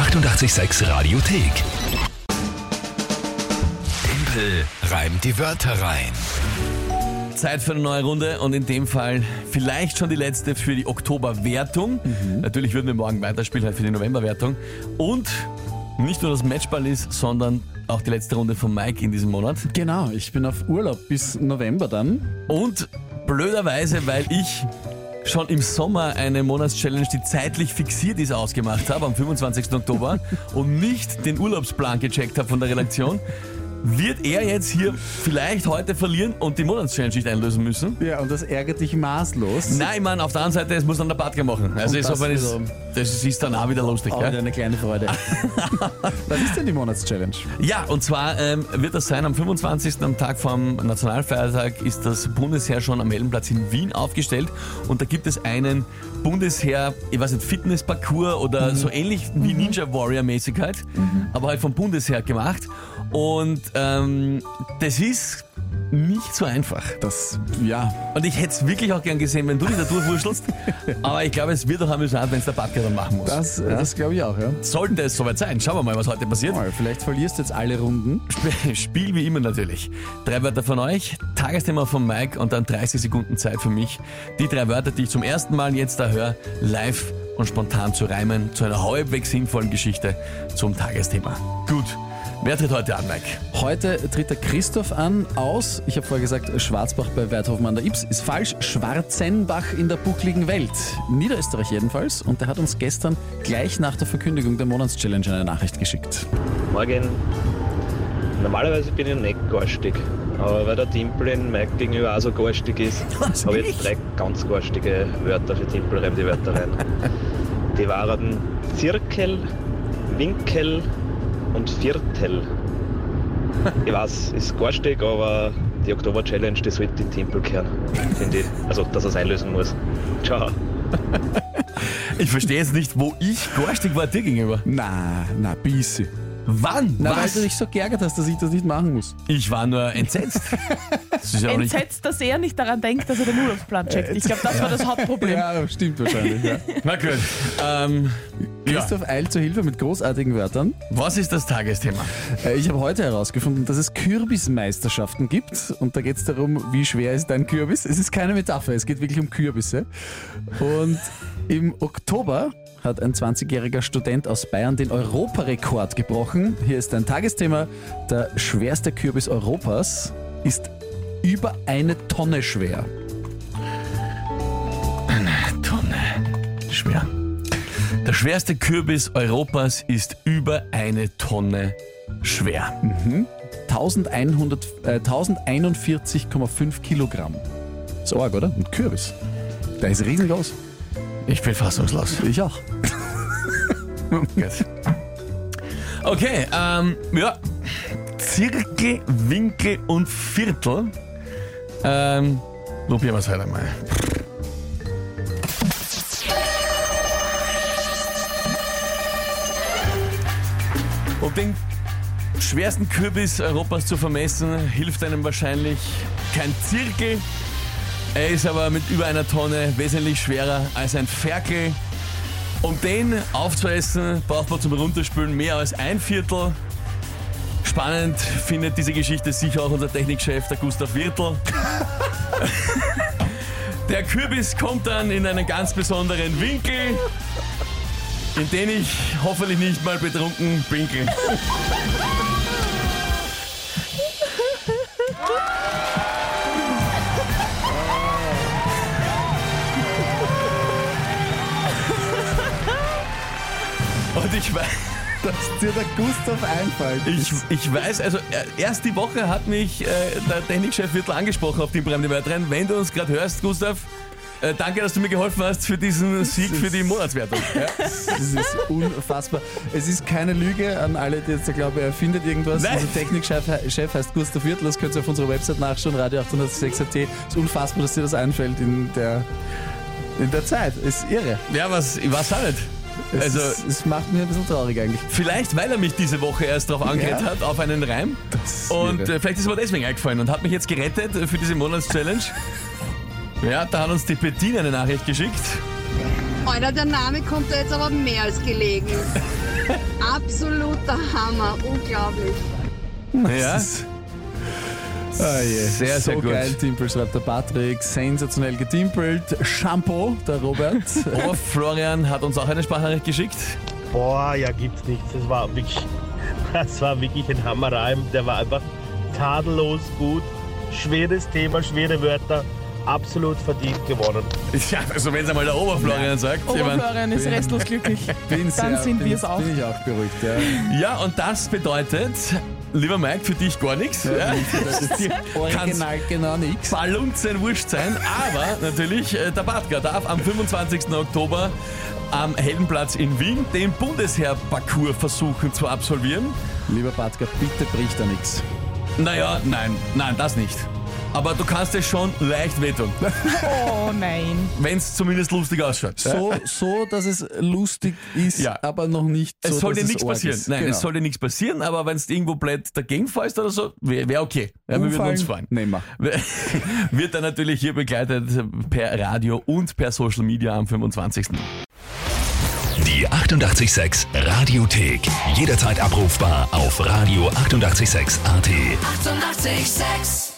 886 Radiothek. Tempel reimt die Wörter rein. Zeit für eine neue Runde und in dem Fall vielleicht schon die letzte für die Oktoberwertung. Natürlich würden wir morgen weiterspielen halt für die Novemberwertung. Und nicht nur das Matchball ist, sondern auch die letzte Runde von Mike in diesem Monat. Genau, ich bin auf Urlaub bis November dann. Und blöderweise, weil ich schon im Sommer eine Monatschallenge, die zeitlich fixiert ist, ausgemacht habe, am 25. Oktober, und nicht den Urlaubsplan gecheckt habe von der Redaktion, wird er jetzt hier vielleicht heute verlieren und die Monatschallenge nicht einlösen müssen. Ja, und das ärgert dich maßlos. Nein, Mann, auf der anderen Seite, es muss dann der Badger machen. Also das ist, wiederum. das ist dann auch wieder lustig. Auch gell? wieder eine kleine Freude. Was ist denn die Monatschallenge? Ja, und zwar ähm, wird das sein, am 25. am Tag vom Nationalfeiertag ist das Bundesheer schon am Heldenplatz in Wien aufgestellt und da gibt es einen Bundesheer, ich weiß nicht, Fitnessparcours oder so ähnlich wie Ninja Warrior mäßig halt, aber halt vom Bundesheer gemacht und ähm, das ist nicht so einfach. Das, ja, Und ich hätte es wirklich auch gern gesehen, wenn du dich da durchwurschtelst, aber ich glaube, es wird auch amüsant, wenn es der Badger dann machen muss. das, äh, das glaube ich auch, ja. Sollte es soweit sein, schauen wir mal, was heute passiert. Mal, vielleicht verlierst du jetzt alle Runden. Sp- Spiel wie immer natürlich. Drei Wörter von euch, Tagesthema von Mike und dann 30 Sekunden Zeit für mich, die drei Wörter, die ich zum ersten Mal jetzt da höre, live und spontan zu reimen, zu einer halbwegs sinnvollen Geschichte zum Tagesthema. Gut. Wer tritt heute an, Mike? Heute tritt der Christoph an aus, ich habe vorher gesagt, Schwarzbach bei Werthofen an der Ips. Ist falsch, Schwarzenbach in der buckligen Welt. Niederösterreich jedenfalls. Und der hat uns gestern gleich nach der Verkündigung der Monatschallenge eine Nachricht geschickt. Morgen. Normalerweise bin ich nicht garstig, aber weil der Timpel in Mike gegenüber auch so garstig ist, habe ich ich? jetzt drei ganz garstige Wörter für Timpel, reim die Wörter rein. Die waren Zirkel, Winkel und Viertel. Ich weiß, ist garstig, aber die Oktober-Challenge, die sollte die Timpel kehren, finde ich. Also, dass er es einlösen muss. Ciao. Ich verstehe jetzt nicht, wo ich garstig war dir gegenüber. Na, na, bisschen. Wann? Na, weil Was? du dich so geärgert hast, dass ich das nicht machen muss. Ich war nur entsetzt. Das ist ja auch nicht Entsetzt, dass er nicht daran denkt, dass er den Urlaubsplan checkt. Ich glaube, das war das Hauptproblem. Ja, stimmt wahrscheinlich. Ja. Na gut. Ähm. Christoph eilt zur Hilfe mit großartigen Wörtern. Was ist das Tagesthema? Äh, Ich habe heute herausgefunden, dass es Kürbismeisterschaften gibt. Und da geht es darum, wie schwer ist dein Kürbis. Es ist keine Metapher, es geht wirklich um Kürbisse. Und im Oktober hat ein 20-jähriger Student aus Bayern den Europarekord gebrochen. Hier ist ein Tagesthema. Der schwerste Kürbis Europas ist über eine Tonne schwer. Der schwerste Kürbis Europas ist über eine Tonne schwer. 1100, äh, 1041,5 Kilogramm. So arg, oder? Ein Kürbis. Der ist riesengroß. Ich bin fassungslos. Ich auch. Okay, ähm, ja. Zirkel, Winkel und Viertel. Ähm, probieren wir es halt einmal. Um den schwersten Kürbis Europas zu vermessen, hilft einem wahrscheinlich kein Zirkel. Er ist aber mit über einer Tonne wesentlich schwerer als ein Ferkel. Um den aufzuessen, braucht man zum Runterspülen mehr als ein Viertel. Spannend findet diese Geschichte sicher auch unser Technikchef, der Gustav Wirtel. Der Kürbis kommt dann in einen ganz besonderen Winkel, in den ich hoffentlich nicht mal betrunken pinkel. Und ich weiß, Dass dir der Gustav einfällt. Ich, ich weiß, also äh, erst die Woche hat mich äh, der Technikchef Wirtel angesprochen auf die Bremse Wörterin. Wenn du uns gerade hörst, Gustav, äh, danke, dass du mir geholfen hast für diesen Sieg für die Monatswertung. Ja. Das ist unfassbar. Es ist keine Lüge an alle, die jetzt da glauben, er findet irgendwas. Nein. Unser Technikchef Chef heißt Gustav Wirtl, das könnt ihr auf unserer Website nachschauen, radio806.at. Es ist unfassbar, dass dir das einfällt in der, in der Zeit. Es ist irre. ja, was, auch nicht. Es, Also, ist, es macht mich ein bisschen traurig eigentlich. vielleicht, weil er mich diese Woche erst darauf angehört Ja. hat, auf einen Reim. Und irre. äh, vielleicht ist er mir deswegen eingefallen und hat mich jetzt gerettet für diese Monatschallenge. Ja, da hat uns die Bettina eine Nachricht geschickt. Alter, der Name kommt da jetzt aber mehr als gelegen. Absoluter Hammer, unglaublich. Ja. Ah, je. Sehr, so sehr gut. geil, Timpel, schreibt der Patrick. Sensationell getimpelt. Shampoo, der Robert. Oh, Florian hat uns auch eine Sprachnachricht geschickt. Boah, ja, gibt's nichts. Das war wirklich, das war wirklich ein Hammerreim. Der war einfach tadellos gut. Schweres Thema, schwere Wörter. Absolut verdient gewonnen. Ja, also wenn es einmal der Oberflorian sagt. ich mein- Oberflorian ist restlos glücklich. Bin Dann sind bin, wir's auch. Bin ich auch beruhigt, ja. Ja, und das bedeutet, lieber Mike, für dich gar nichts. Ja. Das ist original genau nichts. Ballunzen wurscht sein, aber natürlich, äh, der Badger darf am 25. Oktober am Heldenplatz in Wien den Bundesheer-Parcours versuchen zu absolvieren. Lieber Patka, bitte bricht da nichts. Naja, nein, nein, das nicht. Aber du kannst es schon leicht wehtun, Oh nein. wenn es zumindest lustig ausschaut. So, so, dass es lustig ist, Ja. aber noch nicht so, Es soll dir nichts passieren. ist. Nein, genau. es soll dir nichts passieren, aber wenn du irgendwo blöd dagegen fällst oder so, wäre wär okay. Ja, wir würden uns freuen. Nehmen wir. Wird dann natürlich hier begleitet per Radio und per Social Media am 25. Die 886 Radiothek. Jederzeit abrufbar auf radio886.at. 886! 886